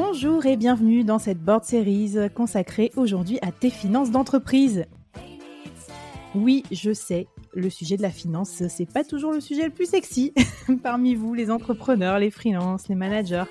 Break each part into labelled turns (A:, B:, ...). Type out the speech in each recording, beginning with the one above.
A: Bonjour et bienvenue dans cette board series consacrée aujourd'hui à tes finances d'entreprise. Oui, je sais, le sujet de la finance, c'est pas toujours le sujet le plus sexy parmi vous, les entrepreneurs, les freelances, les managers,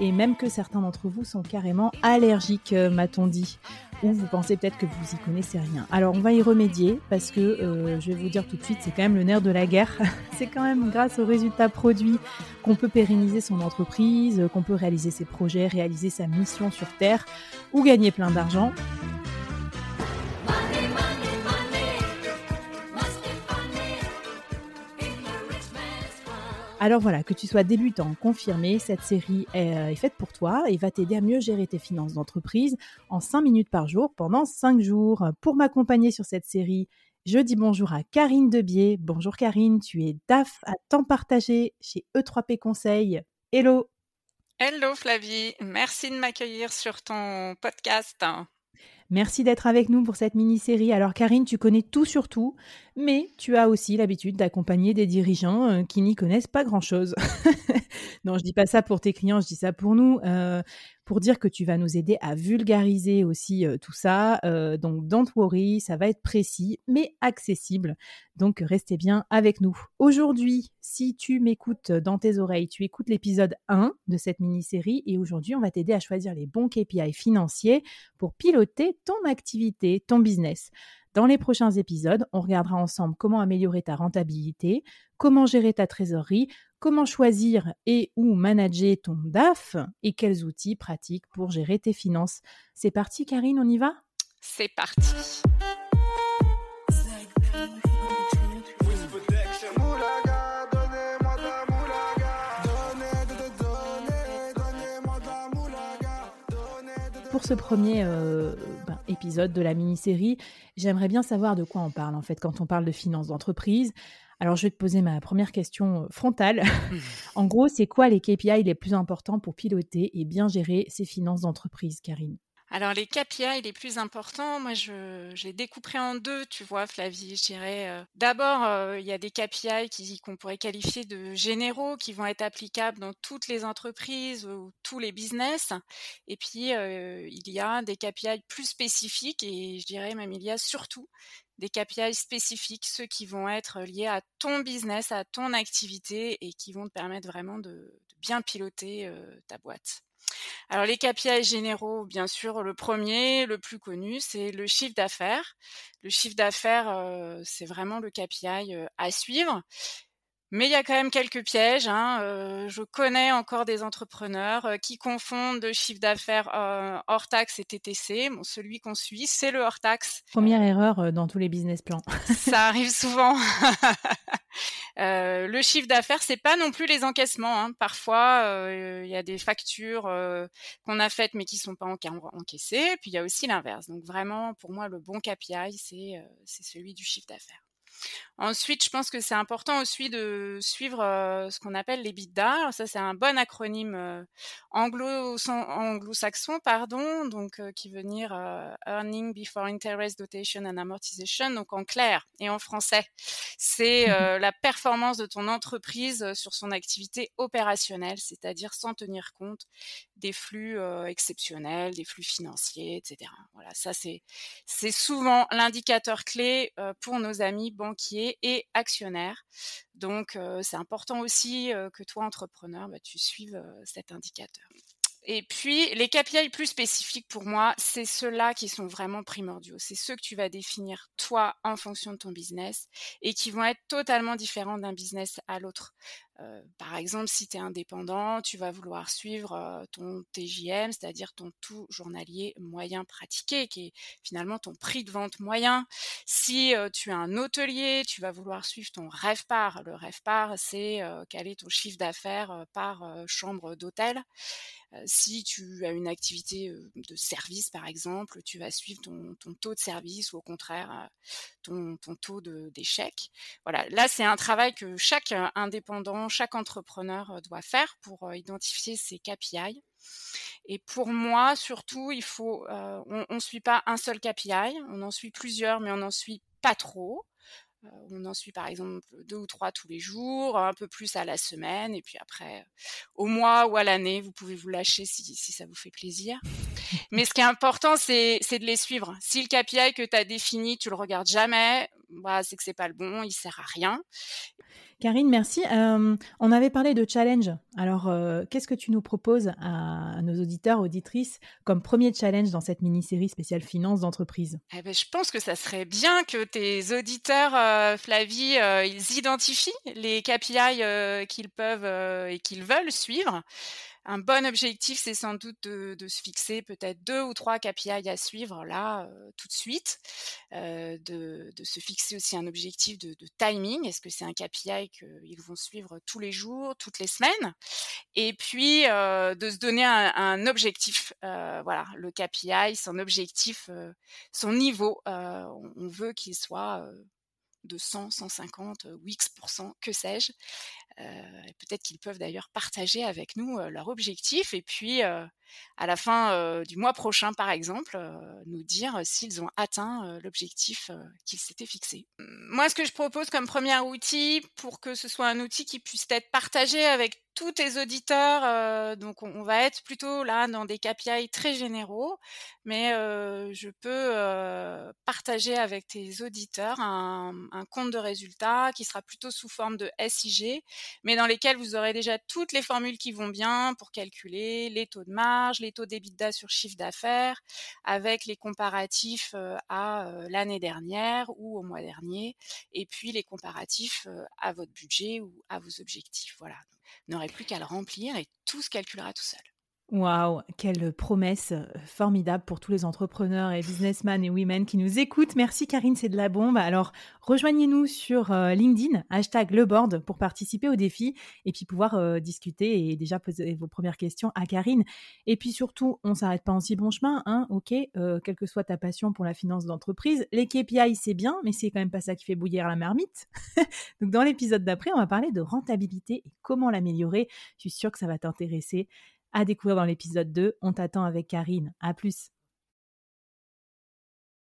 A: et même que certains d'entre vous sont carrément allergiques, euh, m'a-t-on dit ou vous pensez peut-être que vous y connaissez rien. Alors on va y remédier parce que euh, je vais vous dire tout de suite, c'est quand même le nerf de la guerre. c'est quand même grâce aux résultats produits qu'on peut pérenniser son entreprise, qu'on peut réaliser ses projets, réaliser sa mission sur Terre ou gagner plein d'argent. Alors voilà, que tu sois débutant, confirmé, cette série euh, est, faite pour toi et va t'aider à mieux gérer tes finances d'entreprise en 5 minutes par jour pendant 5 jours. Pour m'accompagner sur cette série, je dis bonjour à Karine Debier. Bonjour Karine, tu es DAF à temps partagé chez E3P Conseil. Hello
B: Hello Flavie, merci de m'accueillir sur ton podcast.
A: Merci d'être avec nous pour cette mini-série. Alors Karine, tu connais tout sur tout, mais tu as aussi l'habitude d'accompagner des dirigeants euh, qui n'y connaissent pas grand-chose. non, je dis pas ça pour tes clients, je dis ça pour nous. Euh, pour dire que tu vas nous aider à vulgariser aussi euh, tout ça. Euh, donc, don't worry, ça va être précis, mais accessible. Donc, restez bien avec nous. Aujourd'hui, si tu m'écoutes dans tes oreilles, tu écoutes l'épisode 1 de cette mini-série et aujourd'hui, on va t'aider à choisir les bons KPI financiers pour piloter ton activité, ton business. Dans les prochains épisodes, on regardera ensemble comment améliorer ta rentabilité, comment gérer ta trésorerie, comment choisir et ou manager ton DAF et quels outils pratiques pour gérer tes finances. C'est parti Karine, on y va?
B: C'est parti.
A: Pour ce premier euh, ben, épisode de la mini-série, j'aimerais bien savoir de quoi on parle en fait quand on parle de finances d'entreprise. Alors, je vais te poser ma première question frontale. en gros, c'est quoi les KPI les plus importants pour piloter et bien gérer ses finances d'entreprise, Karine?
B: Alors les KPI les plus importants, moi je, les découperai en deux, tu vois Flavie, je dirais. D'abord, il y a des KPI qu'on pourrait qualifier de généraux, qui vont être applicables dans toutes les entreprises ou tous les business. Et puis, il y a des KPI plus spécifiques et je dirais même il y a surtout des KPI spécifiques, ceux qui vont être liés à ton business, à ton activité et qui vont te permettre vraiment de, bien piloter ta boîte. Alors les KPI généraux, bien sûr, le premier, le plus connu, c'est le chiffre d'affaires. Le chiffre d'affaires, c'est vraiment le KPI à suivre. Mais il y a quand même quelques pièges. Hein. Euh, je connais encore des entrepreneurs euh, qui confondent le chiffre d'affaires euh, hors taxe et TTC. Bon, celui qu'on suit, c'est le hors taxe.
A: Première erreur dans tous les business plans.
B: Ça arrive souvent. le chiffre d'affaires, c'est pas non plus les encaissements. Hein. Parfois, il y a des factures qu'on a faites mais qui sont pas encaissées. Puis il y a aussi l'inverse. Donc vraiment, pour moi, le bon KPI, c'est c'est celui du chiffre d'affaires. Ensuite, je pense que c'est important aussi de suivre ce qu'on appelle les BITDA. ça, c'est un bon acronyme anglo-saxon, pardon, donc qui veut dire Earning Before Interest, Dotation and Amortization. Donc en clair et en français, c'est mmh la performance de ton entreprise sur son activité opérationnelle, c'est-à-dire sans tenir compte des flux exceptionnels, des flux financiers, etc. Voilà, ça c'est c'est souvent l'indicateur clé pour nos amis banquiers et actionnaire. Donc, c'est important aussi que toi, entrepreneur, bah, tu suives cet indicateur. Et puis, les KPI plus spécifiques pour moi, c'est ceux-là qui sont vraiment primordiaux. C'est ceux que tu vas définir toi en fonction de ton business et qui vont être totalement différents d'un business à l'autre. Par exemple, si tu indépendant, tu vas vouloir suivre ton TJM, c'est-à-dire ton tout journalier moyen pratiqué, qui est finalement ton prix de vente moyen. Si tu es un hôtelier, tu vas vouloir suivre ton rêve par. Le rêve par, c'est quel est ton chiffre d'affaires par chambre d'hôtel. Si tu as une activité de service, par exemple, tu vas suivre ton, taux de service ou au contraire ton, taux d'échec. Voilà, là c'est un travail que chaque indépendant, chaque entrepreneur doit faire pour identifier ses KPI. Et pour moi, surtout, il faut, on ne suit pas un seul KPI, on en suit plusieurs, mais on n'en suit pas trop. Euh, on en suit par exemple deux ou trois tous les jours, un peu plus à la semaine, et puis après au mois ou à l'année, vous pouvez vous lâcher si, ça vous fait plaisir. Mais ce qui est important, c'est de les suivre. Si le KPI que tu as défini, tu le regardes jamais, bah, c'est que c'est pas le bon, il sert à rien.
A: Karine, merci. Euh, on avait parlé de challenge. Alors, euh, qu'est-ce que tu nous proposes à, nos auditeurs, auditrices, comme premier challenge dans cette mini-série spéciale finance d'entreprise?
B: Eh ben, Je pense que ça serait bien que tes auditeurs, euh, Flavie, ils identifient les KPI qu'ils peuvent et qu'ils veulent suivre un bon objectif, c'est sans doute de, se fixer peut-être deux ou trois KPI à suivre là tout de suite, de, se fixer aussi un objectif de, timing. Est-ce que c'est un KPI qu'ils vont suivre tous les jours, toutes les semaines? Et puis de se donner un, objectif. voilà, le KPI, son objectif, son niveau. on veut qu'il soit de 100, 150 ou X%, que sais-je. Peut-être qu'ils peuvent d'ailleurs partager avec nous leur objectif et puis à la fin du mois prochain, par exemple, nous dire s'ils ont atteint l'objectif qu'ils s'étaient fixé. Moi, ce que je propose comme premier outil pour que ce soit un outil qui puisse être partagé avec tous tes auditeurs, donc on, va être plutôt là dans des KPI très généraux, mais je peux partager avec tes auditeurs un, compte de résultats qui sera plutôt sous forme de SIG, mais dans lesquels vous aurez déjà toutes les formules qui vont bien pour calculer les taux de marge, les taux d'EBITDA sur chiffre d'affaires, avec les comparatifs à l'année dernière ou au mois dernier, et puis les comparatifs à votre budget ou à vos objectifs. Voilà n'aurait plus qu'à le remplir et tout se calculera tout seul.
A: Waouh, quelle promesse euh, formidable pour tous les entrepreneurs et businessmen et women qui nous écoutent. Merci Karine, c'est de la bombe. Alors, rejoignez-nous sur euh, LinkedIn, hashtag leboard pour participer au défi et puis pouvoir euh, discuter et déjà poser vos premières questions à Karine. Et puis surtout, on s'arrête pas en si bon chemin, hein, ok, quelle que soit ta passion pour la finance d'entreprise. Les KPI, c'est bien, mais c'est quand même pas ça qui fait bouillir la marmite. Donc, dans l'épisode d'après, on va parler de rentabilité et comment l'améliorer. Je suis sûre que ça va t'intéresser à découvrir dans l'épisode 2. On t'attend avec Karine. À plus.